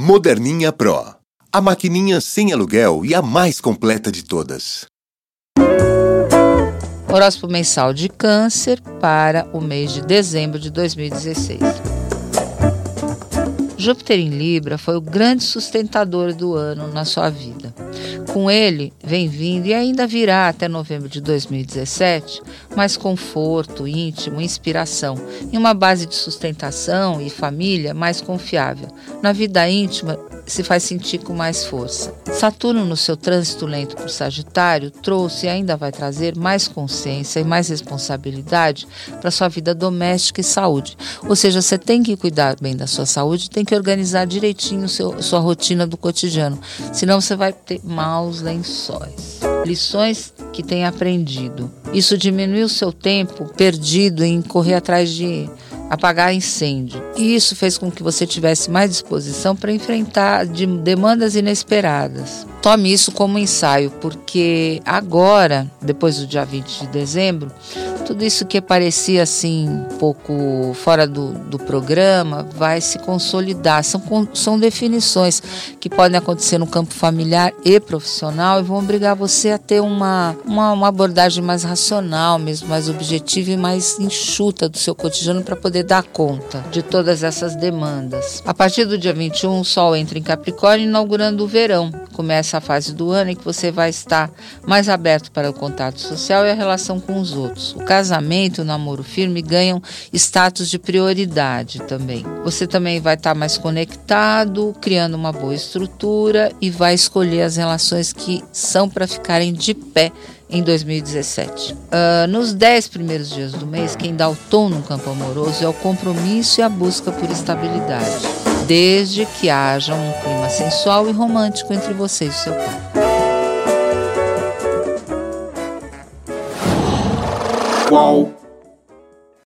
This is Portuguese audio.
Moderninha Pro. A maquininha sem aluguel e a mais completa de todas. Horóscopo mensal de Câncer para o mês de dezembro de 2016. Júpiter em Libra foi o grande sustentador do ano na sua vida. Com ele, vem vindo e ainda virá até novembro de 2017 mais conforto, íntimo, inspiração e uma base de sustentação e família mais confiável. Na vida íntima, se faz sentir com mais força. Saturno, no seu trânsito lento por Sagitário, trouxe e ainda vai trazer mais consciência e mais responsabilidade para sua vida doméstica e saúde. Ou seja, você tem que cuidar bem da sua saúde, tem que organizar direitinho seu, sua rotina do cotidiano, senão você vai ter maus lençóis. Lições que tem aprendido. Isso diminui o seu tempo perdido em correr atrás de apagar incêndio. E isso fez com que você tivesse mais disposição para enfrentar de demandas inesperadas. Tome isso como ensaio, porque agora, depois do dia 20 de dezembro, tudo isso que parecia assim um pouco fora do, do programa vai se consolidar. São, são definições que podem acontecer no campo familiar e profissional e vão obrigar você a ter uma, uma, uma abordagem mais racional, mesmo mais objetiva e mais enxuta do seu cotidiano para poder dar conta de todas essas demandas. A partir do dia 21, o Sol entra em Capricórnio, inaugurando o verão. Começa a fase do ano em que você vai estar mais aberto para o contato social e a relação com os outros. O casamento e o namoro firme ganham status de prioridade também. Você também vai estar mais conectado, criando uma boa estrutura e vai escolher as relações que são para ficarem de pé em 2017. Uh, ah, nos dez primeiros dias do mês, quem dá o tom no campo amoroso é o compromisso e a busca por estabilidade, desde que haja um clima sensual e romântico entre você e seu pai. Qual